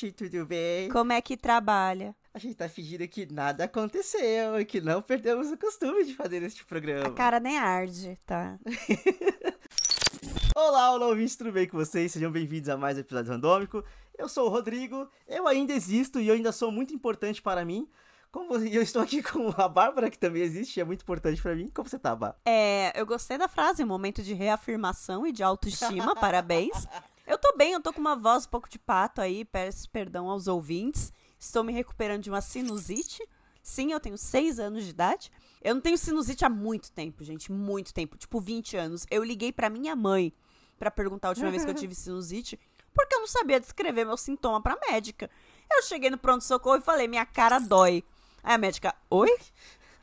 ouvinte, tudo bem? Como é que trabalha? A gente tá fingindo que nada aconteceu e que não perdemos o costume de fazer este A programa. cara nem arde, tá? Olá, olá, ouvintes, tudo bem com vocês? Sejam bem-vindos a mais um episódio randômico. Eu sou o Rodrigo, eu ainda existo e eu ainda sou muito importante para mim. Como eu estou aqui com a Bárbara, que também existe e é muito importante para mim. Como você tá, Bá? É, eu gostei da frase, momento de reafirmação e de autoestima, parabéns. Eu tô bem, eu tô com uma voz um pouco de pato aí, peço perdão aos ouvintes. Estou me recuperando de uma sinusite. Sim, eu tenho seis anos de idade. Eu não tenho sinusite há muito tempo, gente, muito tempo, tipo 20 anos. Eu liguei pra minha mãe pra perguntar a última vez que eu tive sinusite, porque eu não sabia descrever meu sintoma pra médica. Eu cheguei no pronto-socorro e falei: minha cara dói. Aí a médica, oi?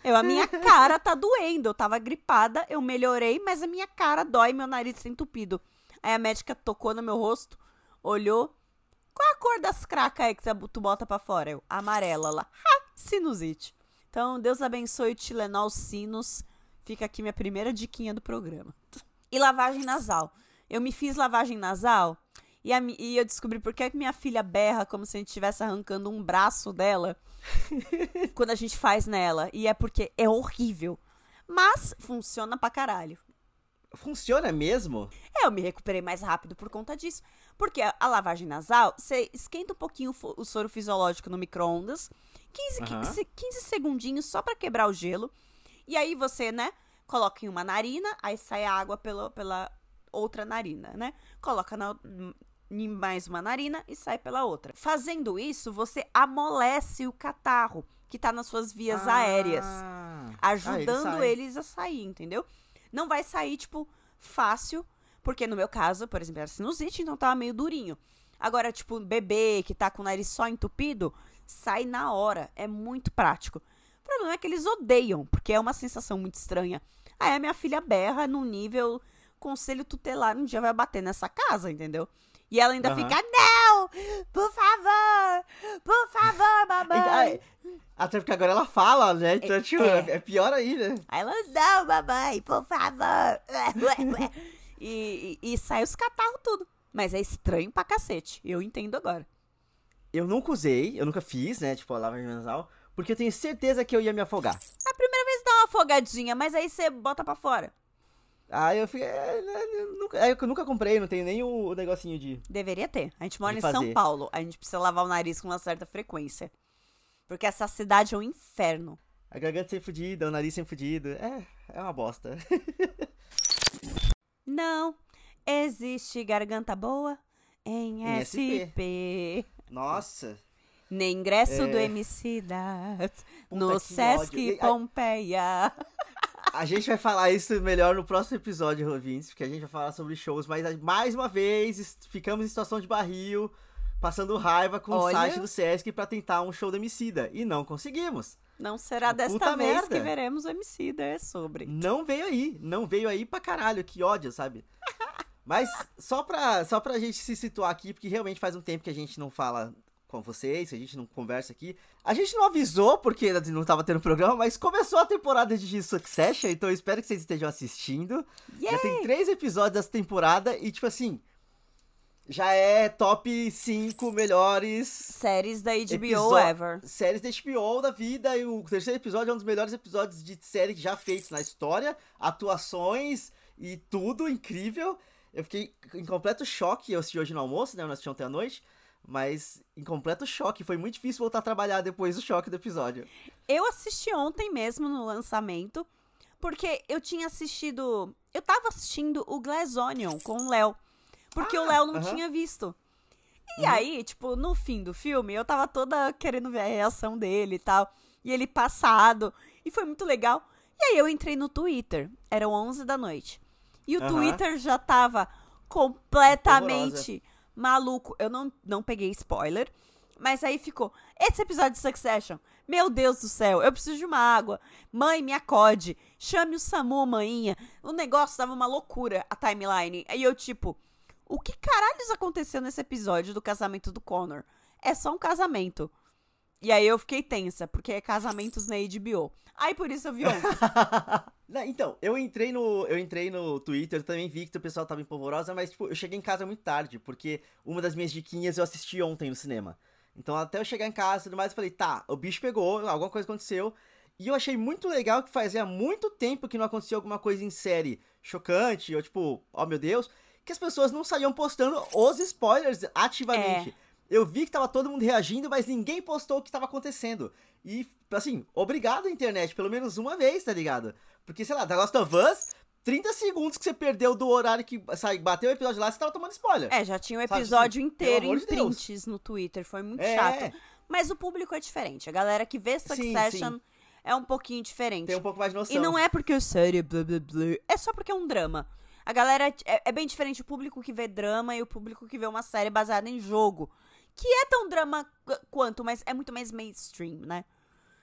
Eu, a minha cara tá doendo. Eu tava gripada, eu melhorei, mas a minha cara dói, meu nariz tá entupido. Aí a médica tocou no meu rosto, olhou. Qual é a cor das cracas aí que tu bota pra fora? Eu, amarela lá. Ha, sinusite. Então, Deus abençoe o Tilenol Sinus. Fica aqui minha primeira diquinha do programa. E lavagem nasal. Eu me fiz lavagem nasal e, a e eu descobri por que minha filha berra como se a gente estivesse arrancando um braço dela quando a gente faz nela. E é porque é horrível. Mas funciona pra caralho. Funciona mesmo? É, eu me recuperei mais rápido por conta disso. Porque a, a lavagem nasal, você esquenta um pouquinho o, soro fisiológico no micro-ondas, 15, Aham. 15, 15 segundinhos só pra quebrar o gelo. E aí você, né, coloca em uma narina, aí sai a água pela, pela outra narina, né? Coloca na, em mais uma narina e sai pela outra. Fazendo isso, você amolece o catarro que tá nas suas vias aéreas Ah, ajudando sai. eles a sair, entendeu? Não vai sair, tipo, fácil, porque no meu caso, por exemplo, era sinusite, então tava meio durinho. Agora, tipo, bebê que tá com o nariz só entupido, sai na hora. É muito prático. O problema é que eles odeiam, porque é uma sensação muito estranha. Aí a minha filha berra num nível conselho tutelar um dia vai bater nessa casa, entendeu? E ela ainda fica, não! Por favor! Por favor, mamãe! Ai, Até porque agora ela fala, né? Então, tipo, é. é pior aí, né? Aí ela, não, mamãe, por favor. e, e, e sai os catarros tudo. Mas é estranho pra cacete. Eu entendo agora. Eu nunca usei, eu nunca fiz, né? Tipo, a lavagem nasal, porque eu tenho certeza que eu ia me afogar. A primeira vez dá uma afogadinha, mas aí você bota pra fora. Aí eu fiquei. é, né, eu nunca, é, eu nunca comprei, não tenho nem o, o negocinho de. Deveria ter. A gente mora em São fazer. Paulo. A gente precisa lavar o nariz com uma certa frequência. Porque essa cidade é um inferno. A garganta sempre fudida, o nariz sempre fudido. É, é uma bosta. Não existe garganta boa em, Em SP. Nossa. Nem ingresso É. do. Puta, No Sesc ódio. Pompeia. A gente vai falar isso melhor no próximo episódio, ouvintes, porque a gente vai falar sobre shows, mas mais uma vez ficamos em situação de barril, passando raiva com Olha. o site do Sesc pra tentar um show do Emicida. E não conseguimos. Não será desta Puta vez merda. que veremos o Emicida, é sobre. Não veio aí, não veio aí pra caralho, que ódio, sabe? Mas só pra, só pra gente se situar aqui, porque realmente faz um tempo que a gente não fala com vocês, a gente não conversa aqui. A gente não avisou porque não tava tendo programa, mas começou a temporada de Succession, então eu espero que vocês estejam assistindo. Já Yay! tem três episódios dessa temporada e, tipo assim, já é top 5 melhores Séries da HBO ever. séries da HBO da vida. E o terceiro episódio é um dos melhores episódios de série já feitos na história. Atuações e tudo incrível. Eu fiquei em completo choque. Eu assisti hoje no almoço, né? Eu não assisti ontem à noite. Mas em completo choque. Foi muito difícil voltar a trabalhar depois do choque do episódio. Eu assisti ontem mesmo no lançamento, porque eu tinha assistido. Eu tava assistindo o Glass Onion com o Léo. Porque o Léo não Ah, aham. Uhum. tinha visto. E aí, tipo, no fim do filme, eu tava toda querendo ver a reação dele e tal. E ele passado. E foi muito legal. E aí eu entrei no Twitter. Eram 11 da noite. E o. Twitter já tava completamente maluco. Eu não, não peguei spoiler. Mas aí ficou. Esse episódio de Succession. Meu Deus do céu, eu preciso de uma água. Mãe, me acode. Chame o Samu, maninha. O negócio tava uma loucura, a timeline. Aí eu, tipo, o que caralhos aconteceu nesse episódio do casamento do Connor? É só um casamento. E aí eu fiquei tensa, porque é casamentos na HBO. Aí por isso eu vi ontem. Não, então, eu entrei no. Eu entrei no Twitter, também vi que o pessoal tava empolvorosa, mas tipo, eu cheguei em casa muito tarde, porque uma das minhas diquinhas eu assisti ontem no cinema. Então até eu chegar em casa e tudo mais, eu falei, tá, o bicho pegou, alguma coisa aconteceu. E eu achei muito legal que fazia muito tempo que não acontecia alguma coisa em série chocante, ou tipo, oh meu Deus, que as pessoas não saíam postando os spoilers ativamente. É. Eu vi que tava todo mundo reagindo, mas ninguém postou o que tava acontecendo. E, assim, obrigado, internet, pelo menos uma vez, tá ligado? Porque, sei lá, The Last of Us, 30 segundos que você perdeu do horário que sai, bateu o episódio lá, você tava tomando spoiler. É, já tinha um episódio Sabe, inteiro em de prints Deus. no Twitter, foi muito é. chato. Mas o público é diferente. A galera que vê Succession sim, sim. é um pouquinho diferente. Tem um pouco mais de noção. E não é porque o série blá blá blá, é só porque é um drama. A galera é, é bem diferente o público que vê drama e o público que vê uma série baseada em jogo. Que é tão drama quanto, mas é muito mais mainstream, né?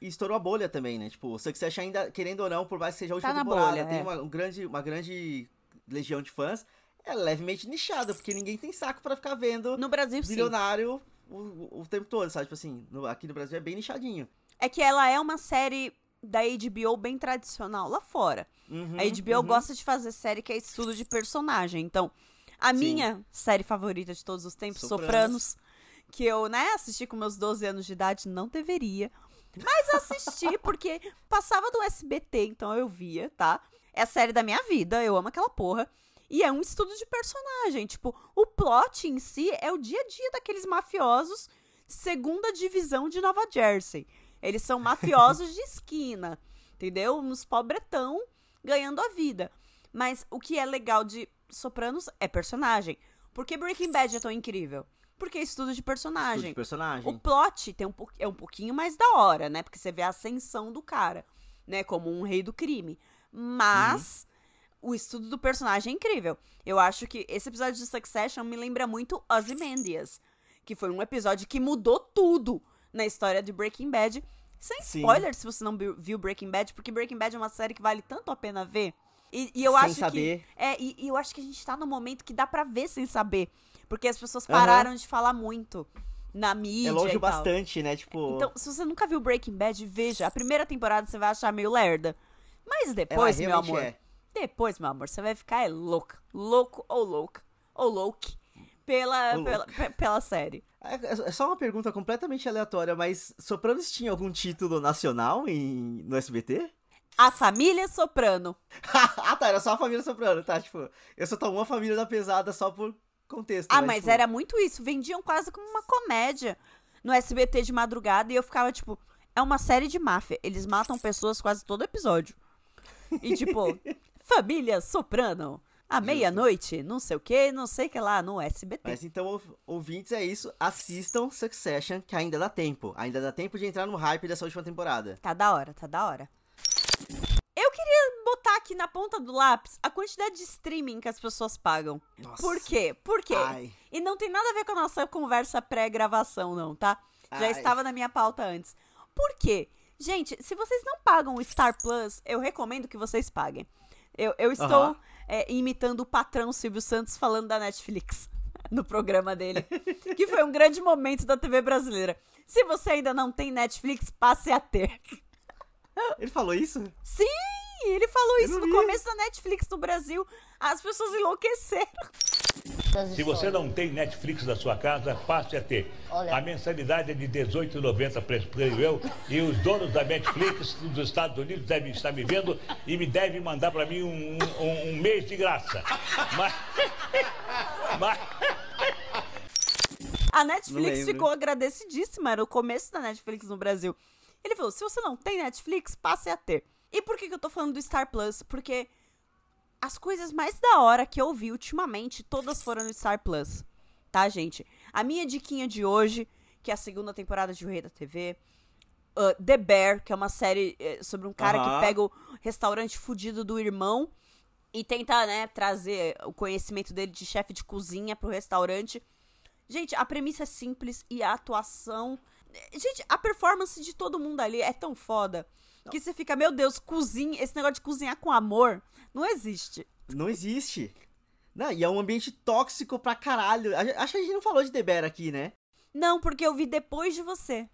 E estourou a bolha também, né? Tipo, o Succession ainda, querendo ou não, por mais que seja a última tá temporada, bolha, tem é. uma, um grande, uma grande legião de fãs. É levemente nichada, porque ninguém tem saco para ficar vendo no Brasil, bilionário o, o, tempo todo, sabe? Tipo assim, no, aqui no Brasil é bem nichadinho. É que ela é uma série da HBO bem tradicional lá fora. Uhum, a HBO uhum. gosta de fazer série que é estudo de personagem. Então, a Sim. minha série favorita de todos os tempos, Sopranos. Sopranos, que eu, né, assisti com meus 12 anos de idade, não deveria. Mas assisti porque passava do SBT, então eu via, tá? É a série da minha vida, eu amo aquela porra. E é um estudo de personagem. Tipo, o plot em si é o dia a dia daqueles mafiosos segunda divisão de Nova Jersey. Eles são mafiosos de esquina, entendeu? Uns pobretão ganhando a vida. Mas o que é legal de Sopranos é personagem. Por que Breaking Bad é tão incrível? Porque é estudo de personagem. Estudo de personagem. O plot tem um, é um pouquinho mais da hora, né? Porque você vê a ascensão do cara, né? Como um rei do crime. Mas uhum. o estudo do personagem é incrível. Eu acho que esse episódio de Succession me lembra muito Ozymandias. Que foi um episódio que mudou tudo na história de Breaking Bad. Sem spoiler, Sim. se você não viu Breaking Bad, porque Breaking Bad é uma série que vale tanto a pena ver. E, e eu sem acho saber. que. É, e, e, eu acho que a gente tá no momento que dá para ver sem saber. Porque as pessoas pararam uhum. de falar muito na mídia. Elogio bastante, né? Tipo. Então, se você nunca viu Breaking Bad, veja. A primeira temporada você vai achar meio lerda. Mas depois, meu amor. É. Depois, meu amor, você vai ficar é louco. Louco ou louco. Ou louco. Pela, pela, pela série. É, é só uma pergunta completamente aleatória, mas Sopranos tinha algum título nacional em, no SBT? A família Soprano. ah, tá, era só a família Soprano, tá? Tipo, eu só tô uma família da pesada só por contexto. Ah, mas, tipo... era muito isso. Vendiam quase como uma comédia no SBT de madrugada e eu ficava tipo, é uma série de máfia. Eles matam pessoas quase todo episódio. E tipo, família Soprano. À meia-noite, não sei o que, não sei o que lá, no SBT. Mas então, ouvintes, é isso. Assistam Succession, que ainda dá tempo. Ainda dá tempo de entrar no hype dessa última temporada. Tá da hora, tá da hora. Botar aqui na ponta do lápis a quantidade de streaming que as pessoas pagam. Nossa. Por quê? Por quê? Ai. E não tem nada a ver com a nossa conversa pré-gravação, não, tá? Já Ai. estava na minha pauta antes. Por quê? Gente, se vocês não pagam o Star Plus, eu recomendo que vocês paguem. Eu, eu estou uhum. é, imitando o patrão Silvio Santos falando da Netflix no programa dele, que foi um grande momento da TV brasileira. Se você ainda não tem Netflix, passe a ter. Ele falou isso? Sim! Ele falou isso no começo da Netflix no Brasil. As pessoas enlouqueceram. Se você não tem Netflix na sua casa, passe a ter. Olha. A mensalidade é de R$18,90, creio eu. E os donos da Netflix dos Estados Unidos devem estar me vendo e me devem mandar para mim um, um, um, mês de graça. Mas. Mas. A Netflix ficou agradecidíssima. Era o começo da Netflix no Brasil. Ele falou: se você não tem Netflix, passe a ter. E por que, que eu tô falando do Star Plus? Porque as coisas mais da hora que eu vi ultimamente, todas foram no Star Plus. Tá, gente? A minha diquinha de hoje, que é a segunda temporada de O Rei da TV. Uh, The Bear, que é uma série eh, sobre um cara que pega o restaurante fudido do irmão e tenta, né, trazer o conhecimento dele de chefe de cozinha pro restaurante. Gente, a premissa é simples e a atuação Gente, a performance de todo mundo ali é tão foda. Que você fica, meu Deus, cozinha, esse negócio de cozinhar com amor não existe. Não existe. Não, e é um ambiente tóxico pra caralho. Acho que a gente não falou de The Bear aqui, né? Não, porque eu vi depois de você.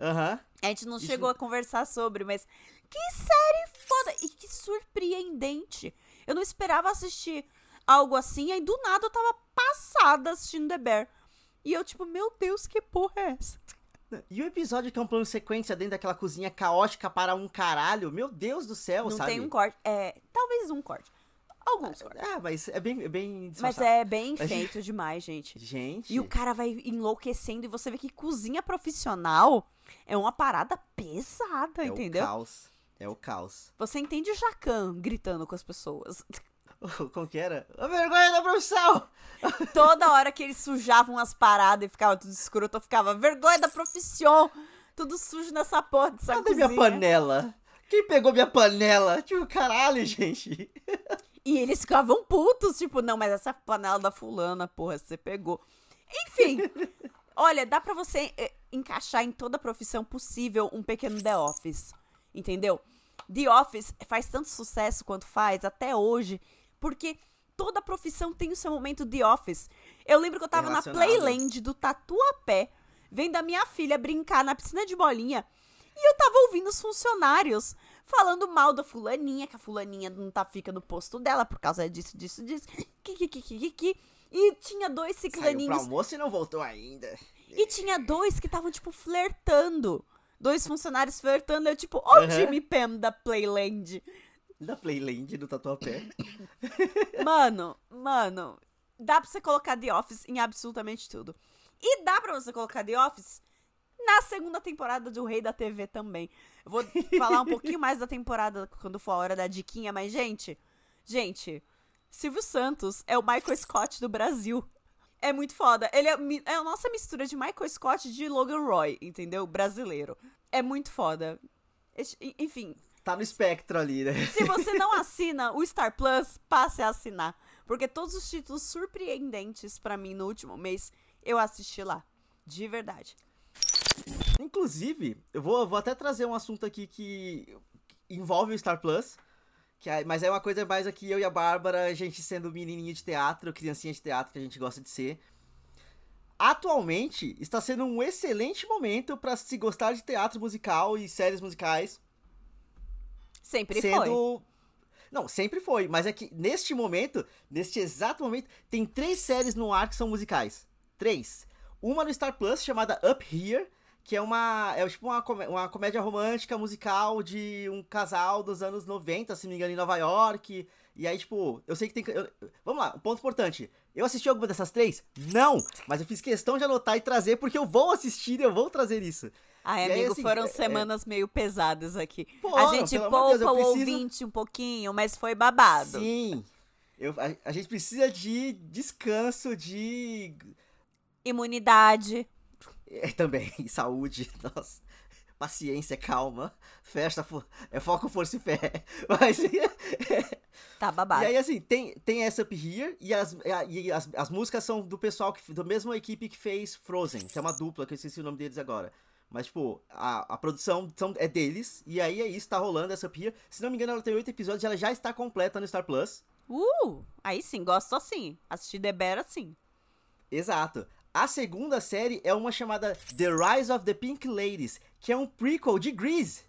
Aham. Uhum. A gente não Isso... chegou a conversar sobre, mas que série foda! E que surpreendente. Eu não esperava assistir algo assim, aí do nada eu tava passada assistindo The Bear. E eu, tipo, meu Deus, que porra é essa? E o episódio que é um plano sequência dentro daquela cozinha caótica para um caralho, meu Deus do céu, não sabe? tem um corte. É, talvez um corte. Alguns cortes. Ah, mas é bem, é bem Mas é bem feito demais, gente. Gente. E o cara vai enlouquecendo e você vê que cozinha profissional é uma parada pesada, é entendeu? o caos. É o caos. Você entende o Jacan gritando com as pessoas. Como que era? A vergonha da profissão! Toda hora que eles sujavam as paradas e ficava tudo escroto, eu ficava vergonha da profissão. Tudo sujo nessa porra dessa Cadê cozinha. minha panela? Quem pegou minha panela? Tipo, caralho, gente. E eles ficavam putos, tipo, não, mas essa panela da fulana, porra, você pegou. Enfim, olha, dá pra você eh, encaixar em toda profissão possível um pequeno The Office, entendeu? The Office faz tanto sucesso quanto faz até hoje, porque toda profissão tem o seu momento The Office. Eu lembro que eu tava na. Playland do Tatuapé, vendo a minha filha brincar na piscina de bolinha, e eu tava ouvindo os funcionários falando mal da fulaninha, que a fulaninha não tá fica no posto dela por causa disso, disso, disso. Que, que, que, que, que, que. E tinha dois Saiu pro ciclaninhos. almoço e não voltou ainda. E tinha dois que estavam, tipo, flertando. Dois funcionários flertando. Eu, tipo, ó, o Aham. Jimmy Pam da Playland. Da Playland do Tatuapé. Mano, mano, dá pra você colocar The Office em absolutamente tudo. E dá pra você colocar The Office na segunda temporada do Rei da TV também. Eu vou falar um pouquinho mais da temporada quando for a hora da diquinha, mas, gente, gente, Silvio Santos é o Michael Scott do Brasil. É muito foda. Ele é, é a nossa mistura de Michael Scott e de Logan Roy, entendeu? Brasileiro. É muito foda. Enfim, Tá no espectro ali, né? se você não assina o Star Plus, passe a assinar. Porque todos os títulos surpreendentes pra mim no último mês, eu assisti lá. De verdade. Inclusive, eu vou, vou até trazer um assunto aqui que envolve o Star Plus. Que é- mas é uma coisa mais aqui, eu e a Bárbara, a gente sendo menininha de teatro, criancinha de teatro que a gente gosta de ser. Atualmente, está sendo um excelente momento pra se gostar de teatro musical e séries musicais. Sempre foi. sendo. Não, sempre foi, mas é que neste momento, neste exato momento, tem três séries no ar que são musicais. Três. Uma no Star Plus chamada Up Here, que é uma. É tipo uma, uma comédia romântica musical de um casal dos anos 90, se não me engano, em Nova York. E aí, tipo, eu sei que tem. eu- vamos lá, um ponto importante. Eu assisti alguma dessas três? Não! Mas eu fiz questão de anotar e trazer, porque eu vou assistir e eu vou trazer isso. Ai, E aí, amigo, assim, foram é- semanas meio pesadas aqui. Pô, a gente Deus, poupa eu o preciso- ouvinte um pouquinho, mas foi babado. Sim. Eu, a, a gente precisa de descanso, de. Imunidade. É, também, saúde, nossa. Paciência, calma. Festa, fo- é foco, força e fé. Mas. Tá babado. E aí, assim, tem, tem essa Up Here e, as, e as, as músicas são do pessoal, que, da mesma equipe que fez Frozen, que é uma dupla, que eu esqueci o nome deles agora. Mas, tipo, a, a produção são, é deles, e aí é isso, tá rolando essa Here. Se não me engano, ela tem oito episódios, ela já está completa no Star Plus. Uh, aí sim, gosto assim. Assistir The Bear assim. Exato. A segunda série é uma chamada The Rise of the Pink Ladies, que é um prequel de Grease.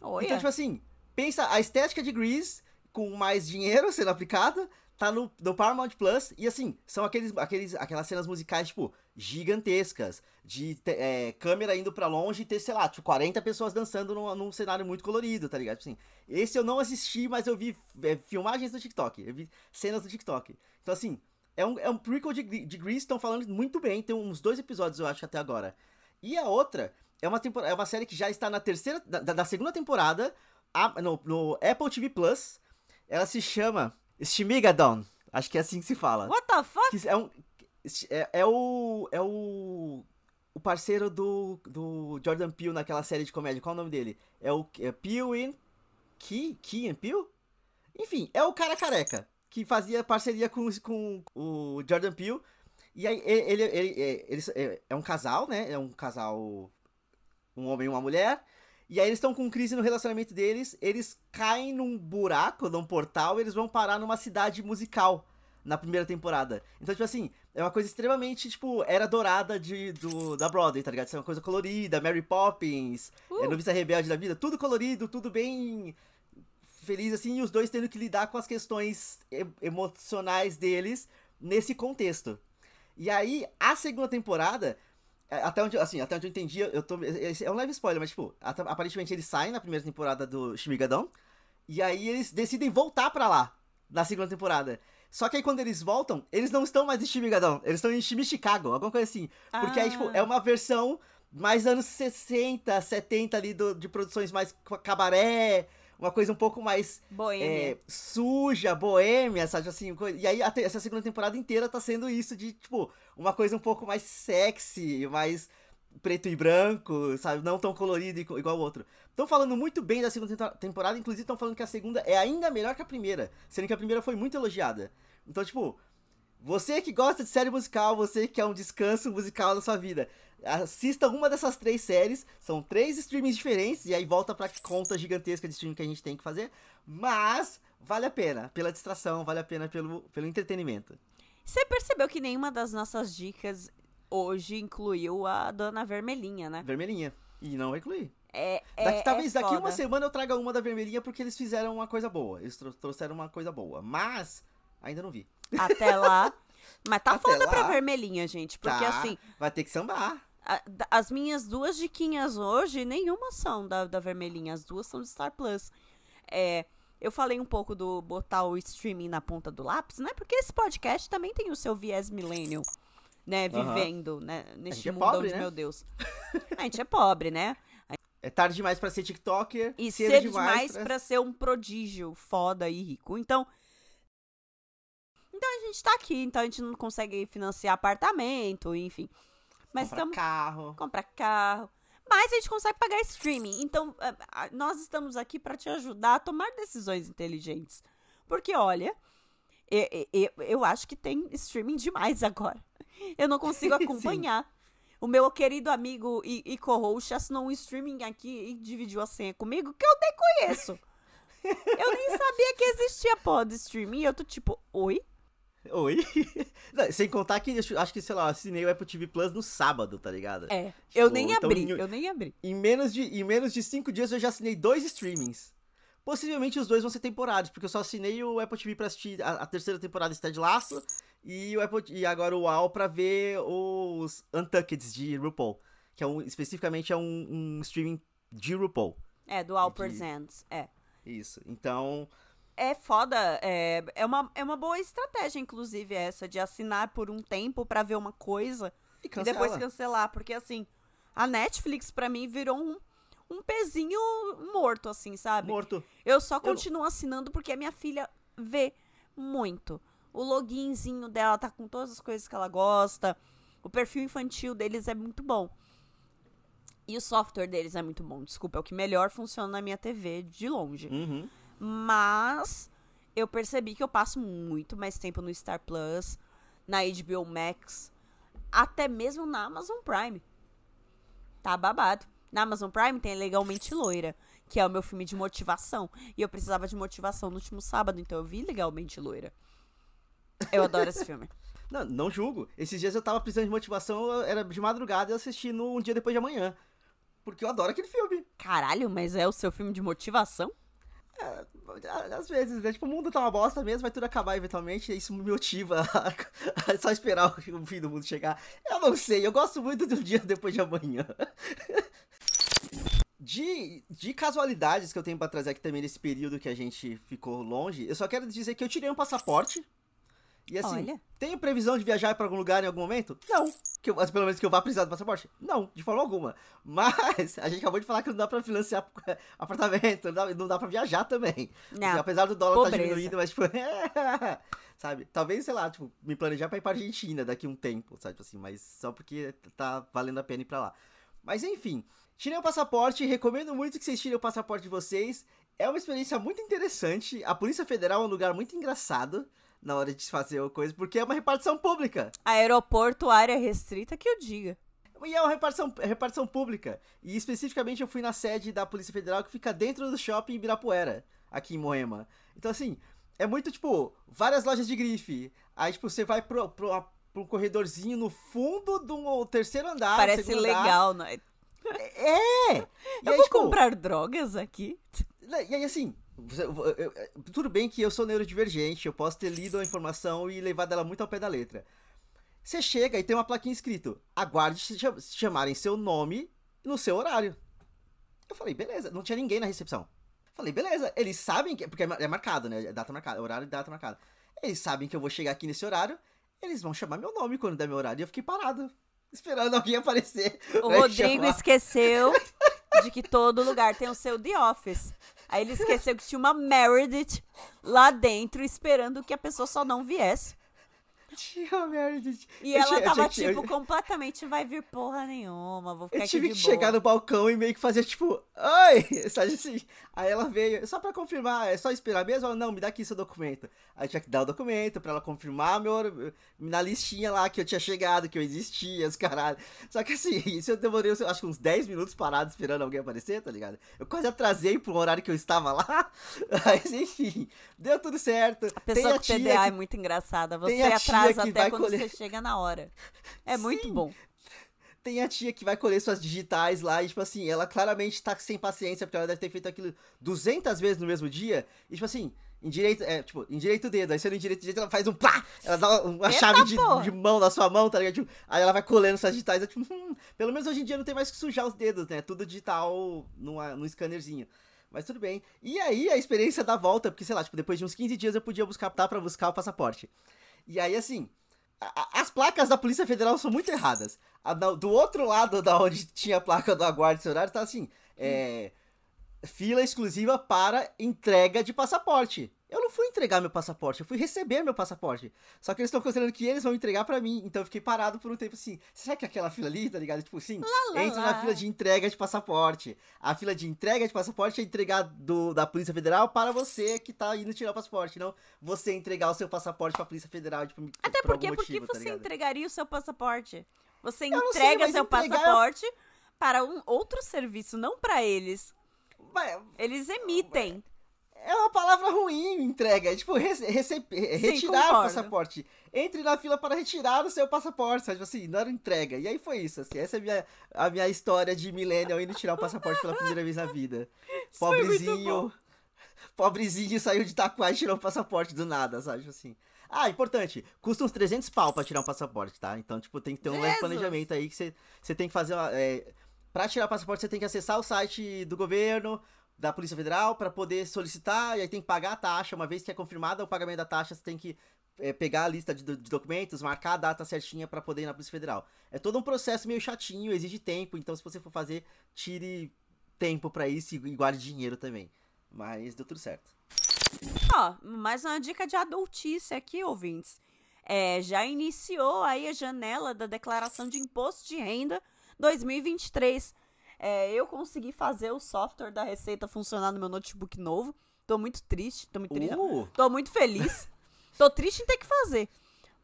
Olha. Então, tipo assim, pensa a estética de Grease com mais dinheiro sendo aplicado, tá no, no Paramount Plus, e assim, são aqueles, aqueles, aquelas cenas musicais, tipo, gigantescas, de é, câmera indo pra longe e ter, sei lá, tipo, 40 pessoas dançando num, num cenário muito colorido, tá ligado? Tipo assim, esse eu não assisti, mas eu vi é, filmagens do TikTok, eu vi cenas do TikTok. Então, assim, é um, é um prequel de, de Grease, estão falando muito bem, tem uns dois episódios, eu acho, até agora. E a outra é uma, tempor- é uma série que já está na terceira, da, da segunda temporada, a- no, no Apple TV Plus. Ela se chama Shmigadon. Acho que é assim que se fala. What the fuck? Que é, um, é, é o. É o. O parceiro do, do Jordan Peele naquela série de comédia. Qual é o nome dele? É o é Peele and. Key? Key and Peele? Enfim, é o cara careca. Que fazia parceria com, com o Jordan Peele. E aí, ele, ele, ele, é- eles- é, é um casal, né? É um casal. Um homem e uma mulher. E aí eles estão com crise no relacionamento deles. Eles caem num buraco, num portal, e eles vão parar numa cidade musical na primeira temporada. Então, tipo assim, é uma coisa extremamente, tipo, era dourada de, do, da Broadway, tá ligado? Isso é uma coisa colorida, Mary Poppins, Uh. é, Noviça Rebelde da Vida, tudo colorido, tudo bem feliz, assim, e os dois tendo que lidar com as questões emocionais deles nesse contexto. E aí, a segunda temporada, é, até onde, assim, até onde eu entendi, eu tô. É um leve spoiler, mas, tipo, aparentemente eles saem na primeira temporada do Shimigadon. E aí eles decidem voltar para lá, na segunda temporada. Só que aí quando eles voltam, eles não estão mais em Shimigadon, eles estão em Shimi Chicago, alguma coisa assim. Porque ah. aí, tipo, é uma versão mais anos 60, 70 ali do, de produções mais cabaré, uma coisa um pouco mais é, suja, boêmia, sabe assim, e aí essa segunda temporada inteira tá sendo isso de, tipo, uma coisa um pouco mais sexy, mais preto e branco, sabe, não tão colorido igual o outro. Estão falando muito bem da segunda temporada, inclusive estão falando que a segunda é ainda melhor que a primeira, sendo que a primeira foi muito elogiada. Então, tipo, você que gosta de série musical, você que quer um descanso musical na sua vida, assista uma dessas três séries. São três streamings diferentes, e aí volta pra conta gigantesca de streaming que a gente tem que fazer. Mas vale a pena, pela distração, vale a pena pelo, pelo entretenimento. Você percebeu que nenhuma das nossas dicas hoje incluiu a Dona Vermelhinha, né? Vermelhinha. E não vai incluir. É, daqui, é, talvez é daqui uma semana eu traga uma da vermelhinha porque eles fizeram uma coisa boa. Eles trouxeram uma coisa boa. Mas ainda não vi. Até lá. Mas tá Até foda lá, pra vermelhinha, gente. Porque tá, assim. Vai ter que sambar. As minhas duas diquinhas hoje, nenhuma são da, da vermelhinha. As duas são do Star Plus. É. Eu falei um pouco do botar o streaming na ponta do lápis, né? Porque esse podcast também tem o seu viés millennial, né? Vivendo, uhum. né? Neste mundo é pobre, né? meu Deus. A gente é pobre, né? É tarde demais para ser TikToker. E cedo, cedo demais pra... pra ser um prodígio foda e rico. Então, então a gente tá aqui, então a gente não consegue financiar apartamento, enfim. Mas comprar carro. Comprar carro. Mas a gente consegue pagar streaming. Então, nós estamos aqui para te ajudar a tomar decisões inteligentes. Porque, olha, eu, eu, eu acho que tem streaming demais agora. Eu não consigo acompanhar. o meu querido amigo e, e co-host assinou um streaming aqui e dividiu a senha comigo que eu nem conheço. eu nem sabia que existia pod streaming. E eu tô tipo, oi? Oi? Não, sem contar que acho que, sei lá, assinei o Apple TV Plus no sábado, tá ligado? É. Tipo, eu nem então, abri, em, eu nem abri. Em menos, de, em menos de cinco dias eu já assinei dois streamings. Possivelmente os dois vão ser temporários, porque eu só assinei o Apple TV pra assistir a, a terceira temporada de Ted Laço e, o Apple, e agora o WoW pra ver os Untucked de RuPaul. Que é um, especificamente é um, um streaming de RuPaul. É, do WoW Presents, é. Isso. Então, é foda. É, é, uma, é uma boa estratégia, inclusive, essa, de assinar por um tempo para ver uma coisa e, e, depois cancelar. Porque, assim, a Netflix, para mim, virou um, um pezinho morto, assim, sabe? Morto. Eu só continuo Eu... assinando porque a minha filha vê muito. O loginzinho dela tá com todas as coisas que ela gosta. O perfil infantil deles é muito bom. E o software deles é muito bom. Desculpa, é o que melhor funciona na minha TV de longe. Uhum. Mas eu percebi que eu passo muito mais tempo no Star Plus, na HBO Max, até mesmo na Amazon Prime. Tá babado. Na Amazon Prime tem Legalmente Loira, que é o meu filme de motivação. E eu precisava de motivação no último sábado, então eu vi Legalmente Loira. Eu adoro esse filme. Não, não julgo. Esses dias eu tava precisando de motivação, era de madrugada e eu assisti no um dia depois de amanhã. Porque eu adoro aquele filme. Caralho, mas é o seu filme de motivação? É, às vezes, né? Tipo, o mundo tá uma bosta mesmo, vai tudo acabar eventualmente, isso me motiva a, a só esperar o fim do mundo chegar. Eu não sei, eu gosto muito do dia depois de amanhã. De, de casualidades que eu tenho pra trazer aqui também nesse período que a gente ficou longe, eu só quero dizer que eu tirei um passaporte e assim, Olha. tenho previsão de viajar para algum lugar em algum momento? Não. Que eu, pelo menos que eu vá precisar do passaporte? Não, de forma alguma. Mas a gente acabou de falar que não dá para financiar apartamento, não dá, não dá para viajar também. Não. Assim, apesar do dólar estar tá diminuindo, mas tipo, sabe? Talvez, sei lá, tipo, me planejar para ir para Argentina daqui um tempo, sabe? Tipo assim, mas só porque tá valendo a pena ir para lá. Mas enfim, tirei o passaporte, recomendo muito que vocês tirem o passaporte de vocês. É uma experiência muito interessante. A Polícia Federal é um lugar muito engraçado na hora de fazer a coisa, porque é uma repartição pública. Aeroporto, área restrita, que eu diga. E é uma repartição, é repartição pública. E especificamente eu fui na sede da Polícia Federal que fica dentro do shopping Ibirapuera, aqui em Moema. Então, assim, é muito tipo, várias lojas de grife. Aí, tipo, você vai pro, pro, pro um corredorzinho no fundo do terceiro andar. Parece legal, andar. né? É! E eu aí, vou tipo, comprar drogas aqui. E aí, assim, tudo bem que eu sou neurodivergente, eu posso ter lido a informação e levado ela muito ao pé da letra. Você chega e tem uma plaquinha escrito: aguarde se chamarem seu nome no seu horário. Eu falei, beleza, não tinha ninguém na recepção. Falei, beleza, eles sabem que. Porque é marcado, né? É data marcada, horário e data marcada. Eles sabem que eu vou chegar aqui nesse horário, eles vão chamar meu nome quando der meu horário. E eu fiquei parado, esperando alguém aparecer. O Rodrigo chamar. esqueceu de que todo lugar tem o seu The Office. Aí ele esqueceu que tinha uma Meredith lá dentro esperando que a pessoa só não viesse. Meredith. E ela tinha, tava, tinha, tipo, completamente vai vir porra nenhuma, vou ficar Eu tive que chegar no balcão e meio que fazer, tipo, oi! Sabe assim? Aí ela veio, só pra confirmar, é só esperar mesmo? Ela, não, me dá aqui seu documento. Aí tinha que dar o documento pra ela confirmar meu, na listinha lá que eu tinha chegado, que eu existia, os caralho. Só que assim, isso eu demorei, eu acho que uns 10 minutos parado esperando alguém aparecer, tá ligado? Eu quase atrasei pro horário que eu estava lá. Mas enfim, deu tudo certo. A pessoa com TDA que... é muito engraçada. Você atrasa até quando colher... você chega na hora. É muito Sim. bom tem a tia que vai colher suas digitais lá e, tipo assim, ela claramente tá sem paciência, porque ela deve ter feito aquilo 200 vezes no mesmo dia. E, tipo assim, endireita, é, tipo, endireita o dedo, aí você não endireita o dedo, ela faz um pá! Ela dá uma Eita, chave de, de, mão na sua mão, tá ligado? Tipo, aí ela vai colhendo suas digitais, é, tipo, hum, pelo menos hoje em dia não tem mais que sujar os dedos, né? Tudo digital numa, num scannerzinho. Mas tudo bem. E aí a experiência da volta, porque, sei lá, tipo, depois de uns 15 dias eu podia buscar, tá, pra buscar o passaporte. E aí, assim, as placas da Polícia Federal são muito erradas. do outro lado da onde tinha a placa do aguarde horário, tá assim, é, fila exclusiva para entrega de passaporte. Eu não fui entregar meu passaporte, eu fui receber meu passaporte. Só que eles estão considerando que eles vão entregar para mim. Então eu fiquei parado por um tempo assim. Será que é aquela fila ali, tá ligado? Tipo assim, lá, entra lá. na fila de entrega de passaporte. A fila de entrega de passaporte é entregar do, da Polícia Federal para você que tá indo tirar o passaporte. Não você entregar o seu passaporte pra Polícia Federal. Tipo, Até por porque, por que tá você entregaria o seu passaporte? Você entrega sei, seu passaporte para um outro serviço, não para eles. Vai, eles emitem. É uma palavra ruim, entrega. É tipo, rece retirar concordo. o passaporte. Entre na fila para retirar o seu passaporte, sabe? Tipo assim, não era entrega. E aí foi isso, assim. Essa é a minha, a minha história de millennial indo tirar o passaporte pela primeira vez na vida. Pobrezinho. Pobrezinho saiu de Itaquá e tirou o passaporte do nada, sabe? Tipo assim. Ah, importante. Custa uns 300 pau pra tirar um passaporte, tá? Então, tipo, tem que ter um planejamento aí que você, tem que fazer uma, é, Pra tirar o passaporte, você tem que acessar o site do governo, da Polícia Federal para poder solicitar, e aí tem que pagar a taxa. Uma vez que é confirmado o pagamento da taxa, você tem que é, pegar a lista de, de, documentos, marcar a data certinha para poder ir na Polícia Federal. É todo um processo meio chatinho, exige tempo, então se você for fazer, tire tempo para isso e guarde dinheiro também. Mas deu tudo certo. Ó, oh, mais uma dica de adultice aqui, ouvintes. É, já iniciou aí a janela da declaração de imposto de renda 2023 é, eu consegui fazer o software da Receita funcionar no meu notebook novo. Tô muito triste, tô muito triste. Uh. Tô muito feliz. tô triste em ter que fazer.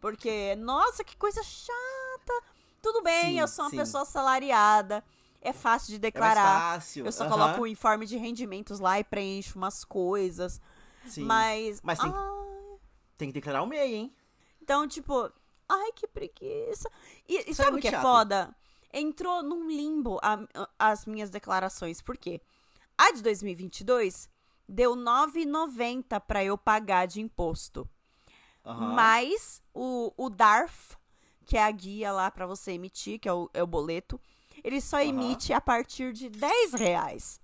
Porque, nossa, que coisa chata. Tudo bem, sim, eu sou uma sim. pessoa salariada. É fácil de declarar. É fácil. Eu só coloco o um informe de rendimentos lá e preencho umas coisas. Sim. Mas. Mas tem, tem que declarar o MEI, hein? Então, tipo, ai, que preguiça. E, e sabe é o que chato. é foda? Entrou num limbo a, as minhas declarações. Por quê? A de 2022 deu 9,90 para eu pagar de imposto. Uhum. Mas o, o DARF, que é a guia lá para você emitir, que é o, é o boleto, ele só uhum. emite a partir de 10 reais.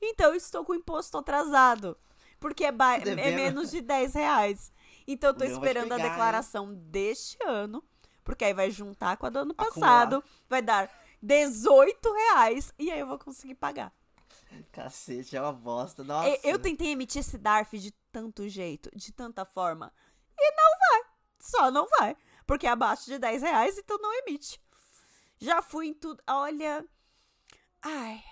Então eu estou com o imposto atrasado. Porque é, é menos de 10 reais. Então eu tô esperando pegar, a declaração hein? deste ano porque aí vai juntar com a do ano passado, vai dar 18 reais e aí eu vou conseguir pagar. Cacete, é uma bosta. Nossa. Eu tentei emitir esse DARF de tanto jeito, de tanta forma. E não vai. Só não vai. Porque é abaixo de 10 reais, então não emite. Já fui em tudo. Olha. Ai.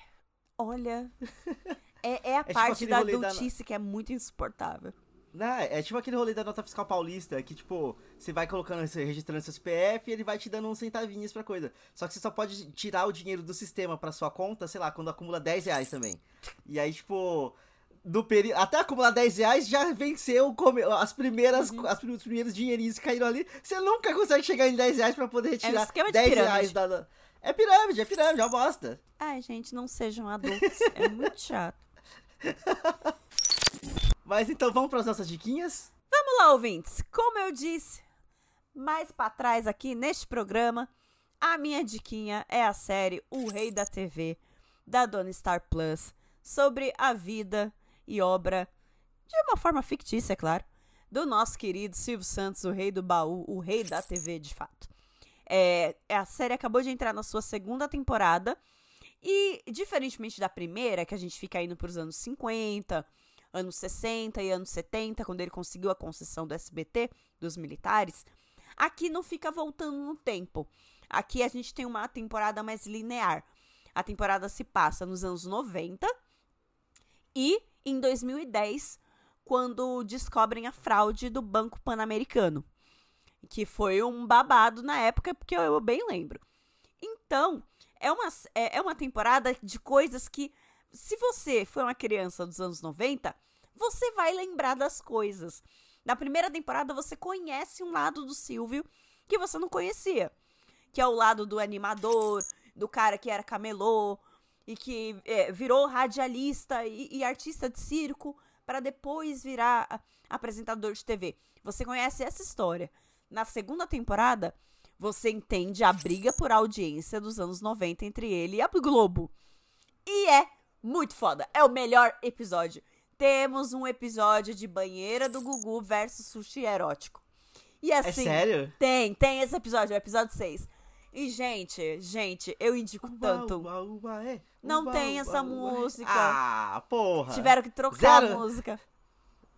Olha. É, é a é tipo parte tipo da adultice da... que é muito insuportável. Não, é tipo aquele rolê da nota fiscal paulista, que tipo, você vai colocando, registrando seu CPF e ele vai te dando uns centavinhos pra coisa. Só que você só pode tirar o dinheiro do sistema pra sua conta, sei lá, quando acumula 10 reais também. E aí, tipo, do peri... até acumular 10 reais já venceu as primeiras, uhum. as, os primeiros dinheirinhos que caíram ali. Você nunca consegue chegar em 10 reais pra poder retirar é 10 reais da. É pirâmide, é pirâmide, é uma bosta. Ai, gente, não sejam adultos. é muito chato. Mas então vamos para as nossas diquinhas? Vamos lá, ouvintes. Como eu disse mais para trás aqui neste programa, a minha diquinha é a série O Rei da TV, da Dona Star Plus, sobre a vida e obra, de uma forma fictícia, é claro, do nosso querido Silvio Santos, o rei do baú, o rei da TV de fato. É, a série acabou de entrar na sua segunda temporada e, diferentemente da primeira, que a gente fica indo para os anos 50, anos 60 e anos 70, quando ele conseguiu a concessão do SBT, dos militares, aqui não fica voltando no tempo. Aqui a gente tem uma temporada mais linear. A temporada se passa nos anos 90 e em 2010, quando descobrem a fraude do Banco Pan-Americano, que foi um babado na época, porque eu bem lembro. Então, é uma, é, é uma temporada de coisas que, se você foi uma criança dos anos 90, você vai lembrar das coisas. Na primeira temporada, você conhece um lado do Silvio que você não conhecia que é o lado do animador, do cara que era camelô e que é, virou radialista e, e, artista de circo para depois virar apresentador de TV. Você conhece essa história. Na segunda temporada, você entende a briga por audiência dos anos 90 entre ele e a Globo. E é muito foda. É o melhor episódio. Temos um episódio de banheira do Gugu versus sushi erótico. E é assim. É sério? Tem, tem esse episódio, é o episódio 6. E, gente, gente, eu indico tanto. É. não tem essa música. Ah, porra. Tiveram que trocar Zero. a música.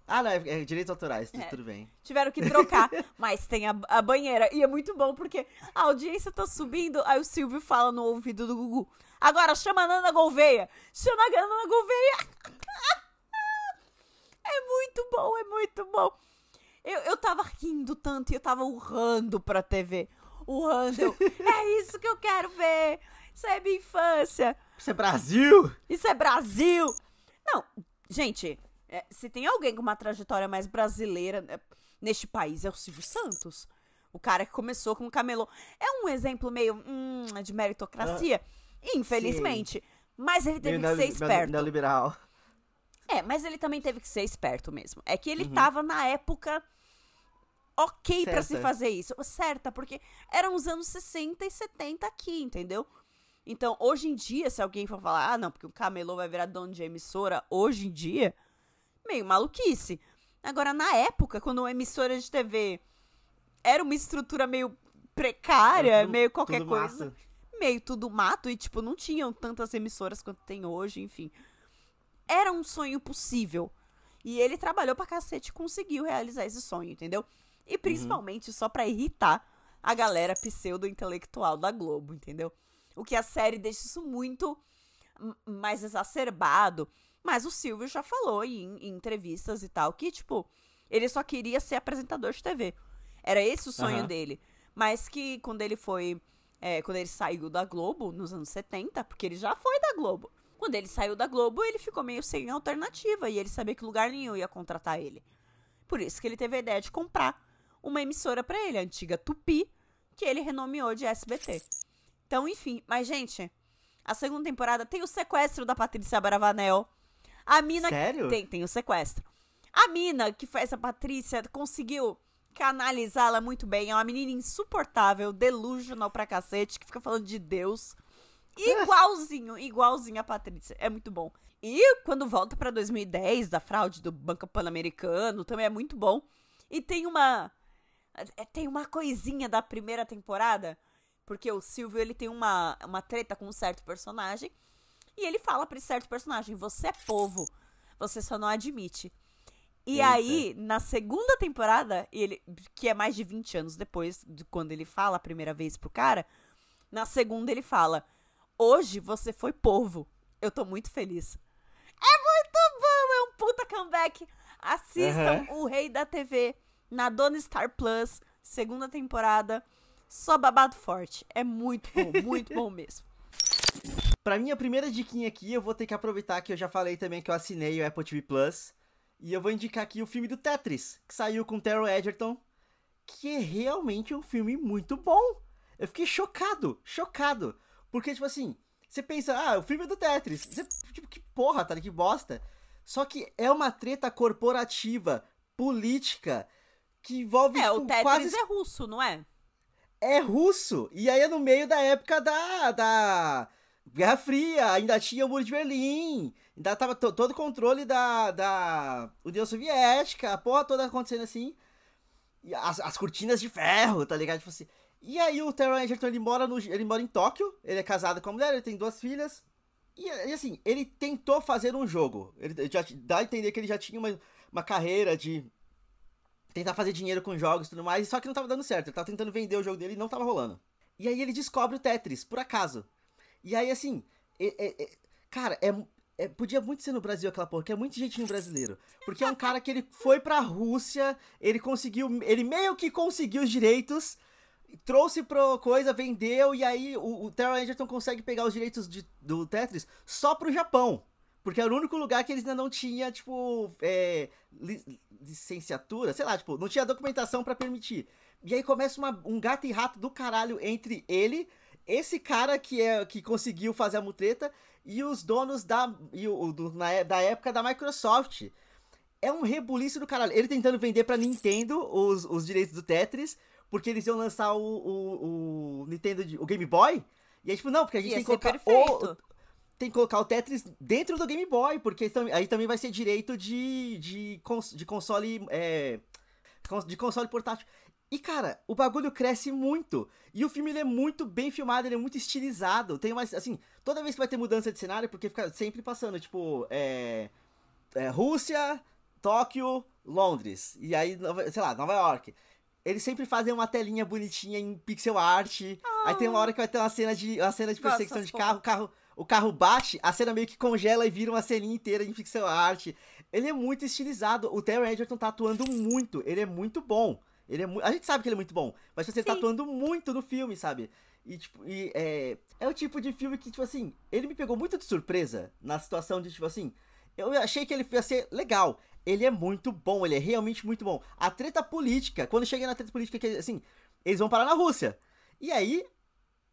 Ah, não, é, é direitos autorais, é. tudo bem. Tiveram que trocar, mas tem a, a, banheira. E é muito bom porque a audiência tá subindo, aí o Silvio fala no ouvido do Gugu. Agora chama a Nana Gouveia! Chama a Nana Gouveia! é muito bom, é muito bom. Eu, eu tava rindo tanto e eu tava urrando pra TV o Handel. é isso que eu quero ver. Isso é minha infância. Isso é Brasil. Isso é Brasil. Não, gente, é, se tem alguém com uma trajetória mais brasileira né, neste país é o Silvio Santos. O cara que começou com o camelô. É um exemplo meio hum, de meritocracia, ah, infelizmente. Sim. Mas ele teve meio que ser esperto. Neoliberal. É, mas ele também teve que ser esperto mesmo. É que ele uhum. tava na época ok para se fazer isso. Certa, porque eram os anos 60 e 70 aqui, entendeu? Então, hoje em dia, se alguém for falar, ah, não, porque o camelô vai virar dono de emissora, hoje em dia, meio maluquice. Agora, na época, quando uma emissora de TV era uma estrutura meio precária, tudo, meio qualquer coisa, mato. meio tudo mato, e, tipo, não tinham tantas emissoras quanto tem hoje, enfim. Era um sonho possível. E ele trabalhou pra cacete e conseguiu realizar esse sonho, entendeu? E uhum. principalmente uhum. só para irritar a galera pseudo-intelectual da Globo, entendeu? O que a série deixa isso muito mais exacerbado. Mas o Silvio já falou em, em entrevistas e tal que, tipo, ele só queria ser apresentador de TV. Era esse o sonho uhum. dele. Mas que quando ele foi. É, quando ele saiu da Globo, nos anos 70, porque ele já foi da Globo. Quando ele saiu da Globo, ele ficou meio sem alternativa e ele sabia que lugar nenhum ia contratar ele. Por isso que ele teve a ideia de comprar uma emissora para ele, a antiga Tupi, que ele renomeou de SBT. Então, enfim, mas gente, a segunda temporada tem o sequestro da Patrícia Bravanel. A mina Sério? tem, tem o sequestro. A mina que faz a Patrícia conseguiu canalizá-la muito bem. É uma menina insuportável, delusional pra cacete, que fica falando de Deus. Igualzinho, igualzinho a Patrícia. É muito bom. E quando volta pra 2010, da fraude do Banco Pan-Americano, também é muito bom. E tem uma é, tem uma coisinha da primeira temporada, porque o Silvio ele tem uma, uma treta com um certo personagem, e ele fala pra esse certo personagem: Você é povo, você só não admite. E Eita. aí, na segunda temporada, ele, que é mais de 20 anos depois de quando ele fala a primeira vez pro cara, na segunda ele fala: Hoje você foi povo. Eu tô muito feliz. É muito bom, é um puta comeback. Assistam uhum. o Rei da TV na Dona Star Plus, segunda temporada. Só babado forte. É muito bom, muito bom mesmo. Pra minha primeira diquinha aqui, eu vou ter que aproveitar que eu já falei também que eu assinei o Apple TV Plus. E eu vou indicar aqui o filme do Tetris, que saiu com Terrell Edgerton, que é realmente um filme muito bom. Eu fiquei chocado, chocado. Porque, tipo assim, você pensa, ah, o filme é do Tetris. Você, tipo, que porra, tá? Que bosta. Só que é uma treta corporativa, política, que envolve. É, tipo, o Tetris quase... é russo, não é? É russo. E aí é no meio da época da. da Guerra Fria, ainda tinha o Muro de Berlim, ainda tava todo o controle da, da União Soviética, a porra toda acontecendo assim. As, as cortinas de ferro, tá ligado? Tipo assim. E aí o Taron Egerton, ele mora, no, ele mora em Tóquio, ele é casado com a mulher, ele tem duas filhas. E, e assim, ele tentou fazer um jogo. Ele já dá a entender que ele já tinha uma, uma carreira de tentar fazer dinheiro com jogos e tudo mais, só que não tava dando certo. Ele tava tentando vender o jogo dele e não tava rolando. E aí ele descobre o Tetris, por acaso. E aí, assim, é, é, cara, é, podia muito ser no Brasil aquela porra, que é muito jeitinho brasileiro. Porque é um cara que ele foi pra Rússia, ele conseguiu, ele meio que conseguiu os direitos, trouxe pro coisa, vendeu, e aí o, o Terra Egerton consegue pegar os direitos de, do Tetris só pro Japão. Porque era o único lugar que eles ainda não tinha, tipo, é, li, licenciatura, sei lá, tipo, não tinha documentação para permitir. E aí começa uma, um gato e rato do caralho entre ele, esse cara que é que conseguiu fazer a mutreta e os donos da, e o, do, na, da época da Microsoft. É um rebuliço do caralho. Ele tentando vender pra Nintendo os, os direitos do Tetris, porque eles iam lançar o, o, o Nintendo, o Game Boy. E aí, tipo, não, porque a gente Ia tem que colocar o, tem que colocar o Tetris dentro do Game Boy, porque aí também vai ser direito de, de, cons, de console. É, de console portátil. E, cara, o bagulho cresce muito. E o filme ele é muito bem filmado, ele é muito estilizado. Tem mais, assim, toda vez que vai ter mudança de cenário, porque fica sempre passando, tipo, é, é Rússia, Tóquio, Londres. E aí, sei lá, Nova York. Eles sempre fazem uma telinha bonitinha em pixel art. Aí tem uma hora que vai ter uma cena de, uma cena de perseguição de carro, carro o carro bate, a cena meio que congela e vira uma ceninha inteira em pixel art. Ele é muito estilizado. O Terry Edgerton tá atuando muito. Ele é muito bom. Ele é. A gente sabe que ele é muito bom, mas você tá atuando muito no filme, sabe? E, tipo, e, é, é o tipo de filme que, tipo assim, ele me pegou muito de surpresa na situação de, tipo assim, eu achei que ele ia ser legal. Ele é muito bom, ele é realmente muito bom. A treta política, quando chega na treta política, que, assim, eles vão parar na Rússia. E aí,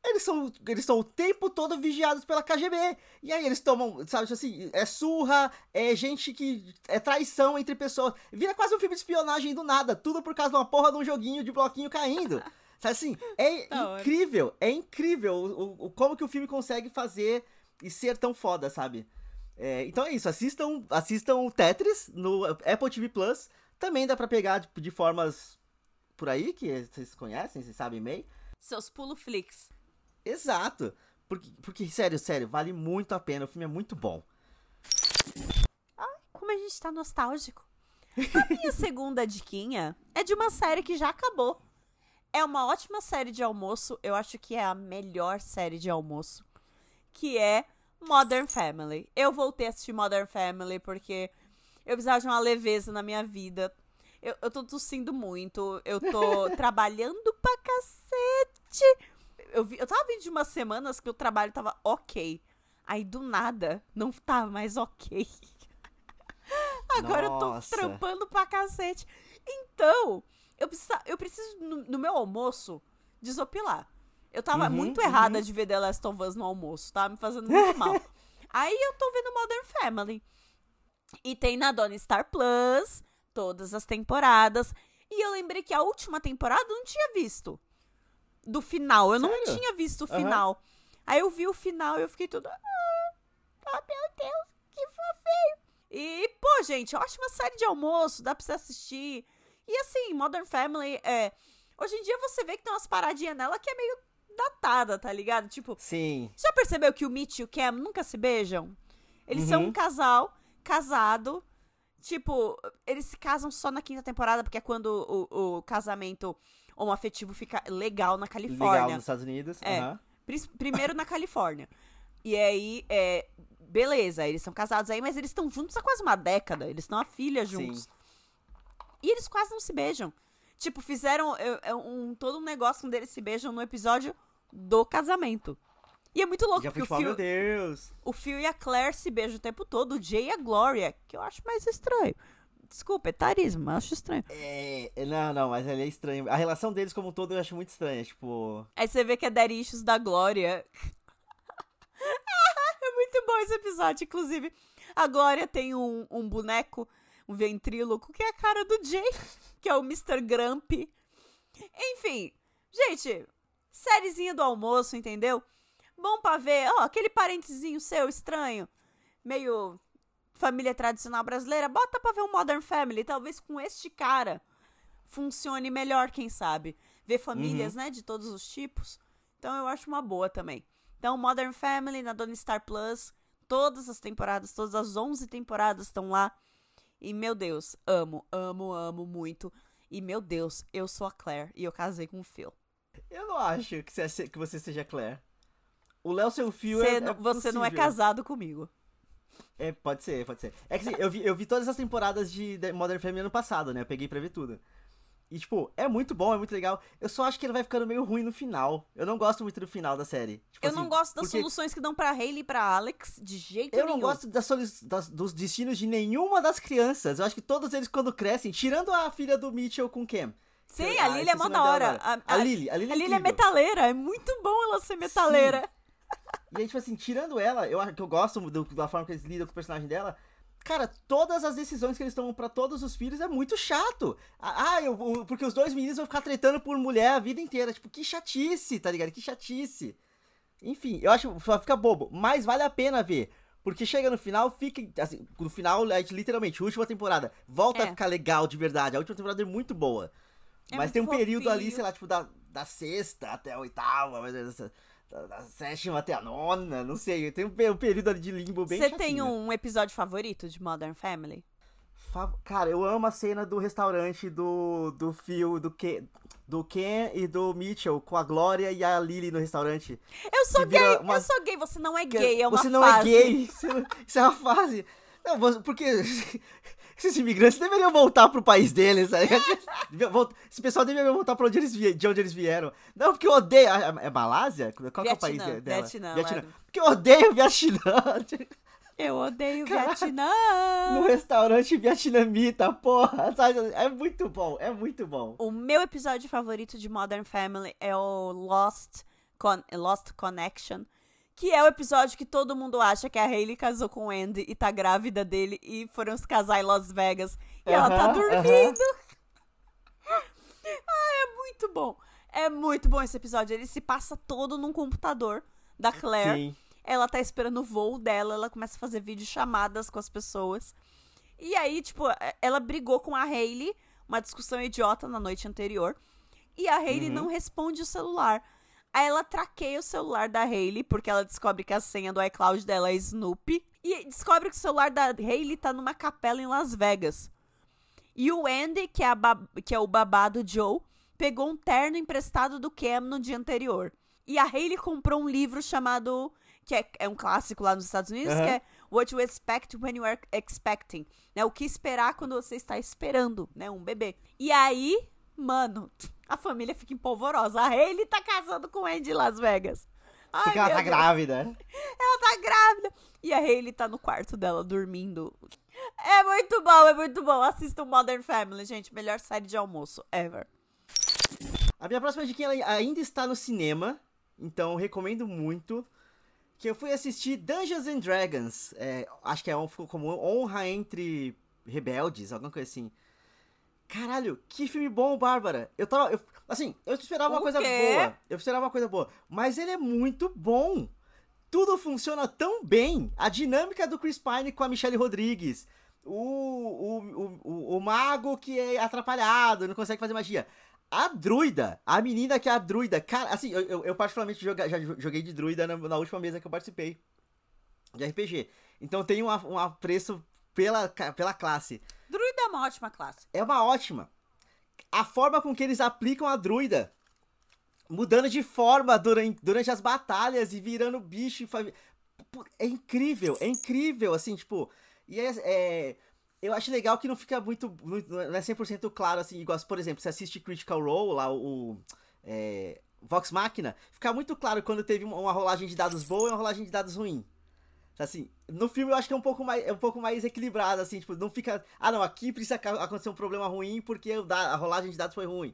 eles são, eles são o tempo todo vigiados pela KGB. E aí eles tomam, sabe, tipo assim, é surra, é gente que. É traição entre pessoas. Vira quase um filme de espionagem do nada. Tudo por causa de uma porra de um joguinho de bloquinho caindo. Sabe assim? É tá incrível, é incrível o, o, como que o filme consegue fazer e ser tão foda, sabe? É, então é isso, assistam, assistam Tetris no Apple TV Plus. Também dá pra pegar de, de formas por aí, que vocês conhecem, vocês sabem meio. Seus pulo flicks. Exato. Porque, porque, sério, sério, vale muito a pena. O filme é muito bom. Ai, como a gente tá nostálgico. A minha segunda diquinha é de uma série que já acabou. É uma ótima série de almoço. Eu acho que é a melhor série de almoço. Que é Modern Family. Eu voltei a assistir Modern Family porque eu precisava de uma leveza na minha vida. Eu, eu tô tossindo muito. Eu tô trabalhando pra cacete eu, vi, eu tava vindo de umas semanas que o trabalho tava ok. Aí do nada, não tava mais ok. Agora Nossa. eu tô trampando pra cacete. Então, eu, precisa, eu preciso, no, no meu almoço, desopilar. Eu tava uhum, muito uhum. errada de ver The Last of Us no almoço, tava me fazendo muito mal. Aí eu tô vendo Modern Family. E tem na Dona Star Plus todas as temporadas. E eu lembrei que a última temporada eu não tinha visto do final. Eu Sério? não tinha visto o final. Uhum. Aí eu vi o final e eu fiquei tudo. Ah, oh, meu Deus, que fofinho. E, pô, gente, ótima série de almoço, dá pra você assistir. E assim, Modern Family, é. Hoje em dia você vê que tem umas paradinhas nela que é meio datada, tá ligado? Tipo. Sim. Já percebeu que o Mitch e o Cam nunca se beijam? Eles uhum. são um casal casado. Tipo, eles se casam só na quinta temporada, porque é quando o, o casamento homoafetivo fica legal na Califórnia. Legal nos Estados Unidos. É. Uhum. Primeiro na Califórnia. E aí, é, beleza, eles são casados aí, mas eles estão juntos há quase uma década. Eles estão a filha juntos. Sim. E eles quase não se beijam. Tipo, fizeram um, todo um negócio onde eles se beijam no episódio do casamento. E é muito louco, Já porque o Phil, meu Deus. o Phil e a Claire se beijam o tempo todo, o Jay e a Gloria, que eu acho mais estranho. Desculpa, é tarismo, eu acho estranho. É, não, não, mas ele é estranho. A relação deles como um todo eu acho muito estranha, tipo... Aí você vê que é Derichos da Glória. é muito bom esse episódio, inclusive. A Glória tem um, um boneco, um ventríloco, que é a cara do Jay, que é o Mr. Grumpy. Enfim, gente, sériezinha do almoço, entendeu? Bom pra ver, ó, aquele parentezinho seu estranho, meio família tradicional brasileira, bota pra ver um Modern Family, talvez com este cara funcione melhor, quem sabe. Ver famílias, uhum. né, de todos os tipos. Então eu acho uma boa também. Então, Modern Family na Dona Star Plus, todas as temporadas, todas as 11 temporadas estão lá. E meu Deus, amo, amo, amo muito. E meu Deus, eu sou a Claire e eu casei com o Phil. Eu não acho que você, que você seja Claire. O Léo seu Phil é, é Você não é casado comigo. É, pode ser, pode ser. É que assim, eu vi, eu vi todas as temporadas de Modern Family ano passado, né? Eu peguei pra ver tudo. E, tipo, é muito bom, é muito legal. Eu só acho que ele vai ficando meio ruim no final. Eu não gosto muito do final da série. Tipo, eu assim, não gosto das porque... soluções que dão pra Hayley e pra Alex de jeito eu nenhum. Eu não gosto das, das, dos destinos de nenhuma das crianças. Eu acho que todos eles, quando crescem, tirando a filha do Mitchell com Cam. Sim, eu, a Lily é mó da hora. A, a, a, Lily, a Lily, é, a Lily é metaleira. É muito bom ela ser metaleira. Sim. E aí, tipo assim, tirando ela, eu acho que eu gosto do, da forma que eles lidam com o personagem dela. Cara, todas as decisões que eles tomam para todos os filhos é muito chato. Ah, eu, porque os dois meninos vão ficar tretando por mulher a vida inteira. Tipo, que chatice, tá ligado? Que chatice. Enfim, eu acho que fica bobo. Mas vale a pena ver. Porque chega no final, fica. Assim, no final, literalmente, última temporada. Volta é. a ficar legal de verdade. A última temporada é muito boa. É mas muito tem um período ali, sei lá, tipo, da, da sexta até a oitava, menos da sétima até a nona, não sei. Tem um, período ali de limbo bem Você tem um episódio favorito de Modern Family? Cara, eu amo a cena do restaurante do, do Phil, do, Ken, do Ken e do Mitchell com a Glória e a Lily no restaurante. Eu sou gay, uma... eu sou gay, você não é gay, é uma Você não é fase. é gay, isso é uma fase. Não, porque esses imigrantes deveriam voltar pro país deles, tá Esse pessoal deveria voltar pra onde eles, de onde eles vieram. Não, porque eu odeio. É Malásia? Qual é o país dela? Vietnã. Vietnã. Porque eu odeio Vietnã. Eu odeio o Vietnã. No restaurante vietnamita, porra. É muito bom, é muito bom. O meu episódio favorito de Modern Family é o Lost, Con Lost Connection que é o episódio que todo mundo acha que a Hayley casou com o Andy e tá grávida dele e foram se casar em Las Vegas. E ela tá dormindo. ah, é muito bom. É muito bom esse episódio. Ele se passa todo num computador da Claire. Sim. Ela tá esperando o voo dela, ela começa a fazer vídeo chamadas com as pessoas. E aí, tipo, é, ela brigou com a Hayley, uma discussão idiota na noite anterior. E a Hayley uhum. não responde o celular. Aí ela traqueia o celular da Hayley, porque ela descobre que a senha do iCloud dela é Snoopy. E descobre que o celular da Hayley tá numa capela em Las Vegas. E o Andy, que é, que é o babado Joe, pegou um terno emprestado do Cam no dia anterior. E a Hayley comprou um livro chamado. que é, é um clássico lá nos Estados Unidos, uhum. que é What You Expect When You Are Expecting. Né? O que esperar quando você está esperando, né? Um bebê. E aí, mano, a família fica empolvorosa. A Hayley tá casando com o Andy em Las Vegas. Ai, Porque ela tá Deus. grávida. Ela tá grávida. E a Hayley tá no quarto dela, dormindo. É muito bom, é muito bom. Assistam Modern Family, gente. Melhor série de almoço ever. A minha próxima dica ainda está no cinema. Então, recomendo muito. Que eu fui assistir Dungeons and Dragons. É, acho que é, ficou como honra entre rebeldes, alguma coisa assim. Caralho, que filme bom, Bárbara. Eu tava. Eu, assim, eu esperava o uma coisa quê? boa. Eu esperava uma coisa boa. Mas ele é muito bom. Tudo funciona tão bem. A dinâmica do Chris Pine com a Michelle Rodrigues. O, o, o, o, o mago que é atrapalhado, não consegue fazer magia. A druida, a menina que é a druida, cara, assim, eu, eu, eu particularmente joga, já joguei de druida na, na, última mesa que eu participei de RPG. Então tem um, um apreço pela, pela classe. Druida é uma ótima classe. É uma ótima. A forma com que eles aplicam a druida, mudando de forma durante, durante as batalhas e virando bicho. É incrível, é incrível, assim, tipo. E é, é eu acho legal que não fica muito, não é 100% claro, assim, igual, por exemplo, você assiste Critical Role, lá o, é, Vox Machina, fica muito claro quando teve uma rolagem de dados boa e uma rolagem de dados ruim. Assim, no filme eu acho que é um pouco mais, é um pouco mais equilibrado, assim, tipo, não fica. Ah, não, aqui precisa acontecer um problema ruim porque a rolagem de dados foi ruim.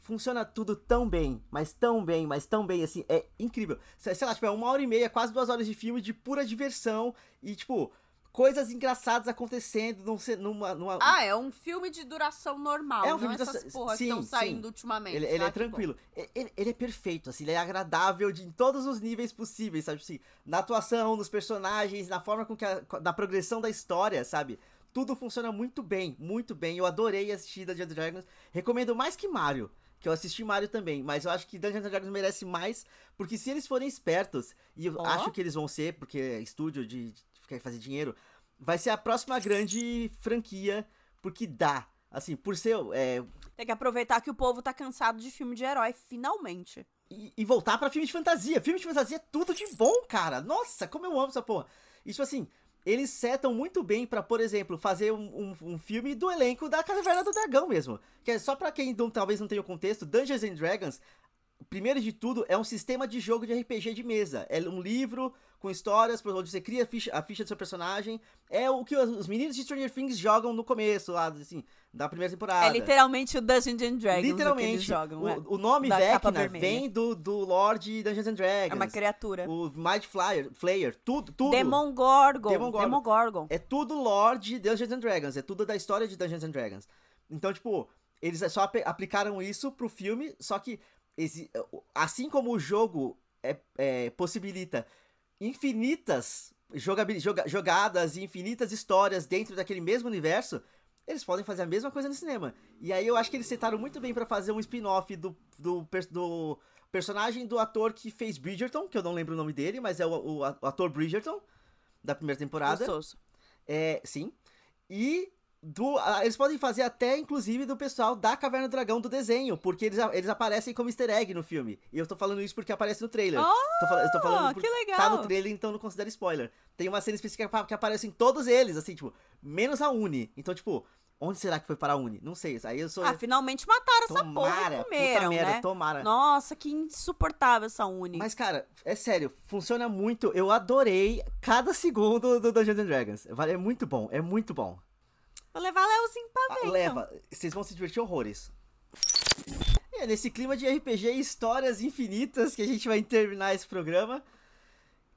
Funciona tudo tão bem, mas tão bem, mas tão bem, assim, é incrível. Sei lá, tipo, é uma hora e meia, quase duas horas de filme de pura diversão e, tipo, coisas engraçadas acontecendo num, numa, numa... Ah, é um filme de duração normal, é um filme não essas porras sim, que estão saindo ultimamente. Ele, ele é tranquilo. Ele, ele, é perfeito, assim, ele é agradável de, em todos os níveis possíveis, sabe? Assim, na atuação, nos personagens, na forma com que a, na progressão da história, sabe? Tudo funciona muito bem, muito bem. Eu adorei assistir Dungeons Dragons. Recomendo mais que Mario que eu assisti Mario também, mas eu acho que Dungeons Dragons merece mais, porque se eles forem espertos, e eu oh. acho que eles vão ser, porque é estúdio de, de quer fazer dinheiro, vai ser a próxima grande franquia, porque dá. Assim, por ser. É... Tem que aproveitar que o povo tá cansado de filme de herói, finalmente. E, e voltar para filme de fantasia. Filme de fantasia é tudo de bom, cara. Nossa, como eu amo essa porra. Isso assim, eles setam muito bem para, por exemplo, fazer um, um, um, filme do elenco da Caverna do Dragão mesmo. Que é só para quem não, talvez não tenha o contexto, Dungeons and Dragons, primeiro de tudo, é um sistema de jogo de RPG de mesa. É um livro com histórias, onde você cria a ficha, a ficha do seu personagem. É o que os meninos de Stranger Things jogam no começo, lá, assim, da primeira temporada. É literalmente o Dungeons and Dragons literalmente, eles jogam. O, é. o nome Vecna vem do, do Lord Dungeons and Dragons. É uma criatura. O Might Flyer, Flayer, tudo, tudo. Demon Gorgon. Demon Gorgon. Demon Gorgon. É tudo Lord Dungeons and Dragons, é tudo da história de Dungeons and Dragons. Então, tipo, eles só aplicaram isso pro filme, só que assim como o jogo é, é, possibilita infinitas jogadas e infinitas histórias dentro daquele mesmo universo, eles podem fazer a mesma coisa no cinema. E aí eu acho que eles sentaram muito bem para fazer um spin-off do, do, do, personagem do ator que fez Bridgerton, que eu não lembro o nome dele, mas é o, o, o ator Bridgerton, da primeira temporada. Gostoso. É, sim. E do, eles podem fazer até, inclusive, do pessoal da Caverna do Dragão do desenho, porque eles, eles aparecem como easter egg no filme. E eu tô falando isso porque aparece no trailer. Oh, tô, eu tô falando que legal. Tá no trailer, então não considera spoiler. Tem uma cena específica que aparecem todos eles, assim, tipo, menos a Uni. Então, tipo, onde será que foi para a Uni? Não sei. Aí eu sou. Ah, finalmente mataram tomara, essa porra e comeram, merda, né? Tomara. Nossa, que insuportável essa Uni. Mas, cara, é sério, funciona muito. Eu adorei cada segundo do Dungeons and Dragons. É muito bom, é muito bom. Vou levar Leozinho pra ver. Ah, leva, vocês vão se divertir horrores. É, nesse clima de RPG e histórias infinitas que a gente vai terminar esse programa.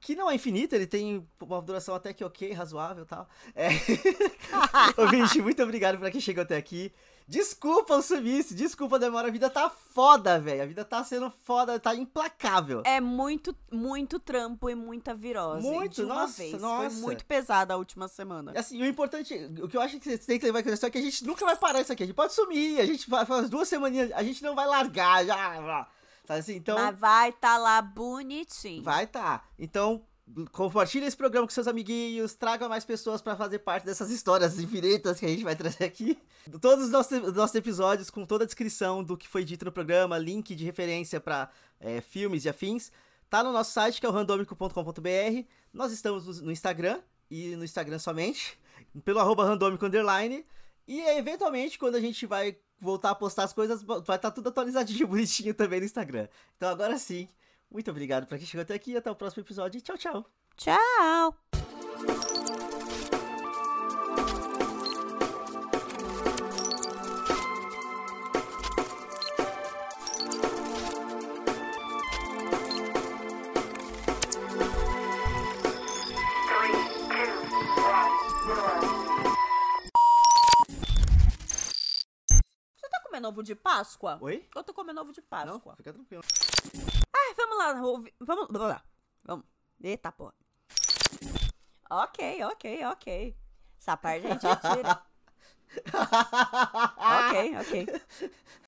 Que não é infinito, ele tem uma duração até que ok, razoável e tal. É. Ouvinte, muito obrigado pra quem chegou até aqui. Desculpa o sumiço, desculpa a demora. A vida tá foda, velho. A vida tá sendo foda, tá implacável. É muito, muito trampo e muita virose. Muito, de uma nossa, vez. Nossa. Foi muito pesada a última semana. Assim, o importante, o que eu acho que você tem que levar em consideração é que a gente nunca vai parar isso aqui. A gente pode sumir, a gente vai umas duas semaninhas, a gente não vai largar já. Assim, então, Mas vai tá lá bonitinho. Vai tá. Então, compartilhe esse programa com seus amiguinhos, traga mais pessoas para fazer parte dessas histórias infinitas que a gente vai trazer aqui. Todos os nossos, nossos episódios com toda a descrição do que foi dito no programa, link de referência para é, filmes e afins, tá no nosso site que é o randomico.com.br. Nós estamos no Instagram e no Instagram somente, pelo arroba randomico underline. E eventualmente, quando a gente vai voltar a postar as coisas, vai estar tá tudo atualizadinho, bonitinho também no Instagram. Então agora sim, muito obrigado para quem chegou até aqui. Até o próximo episódio. Tchau, tchau. Tchau. ovo de Páscoa? Oi? Eu tô comendo ovo de Páscoa. Não, fica tranquilo. Vamos lá. Vamos, vamos lá. Vamos. Eita, porra. Ok, ok, ok. Essa parte a gente tira. ok, ok.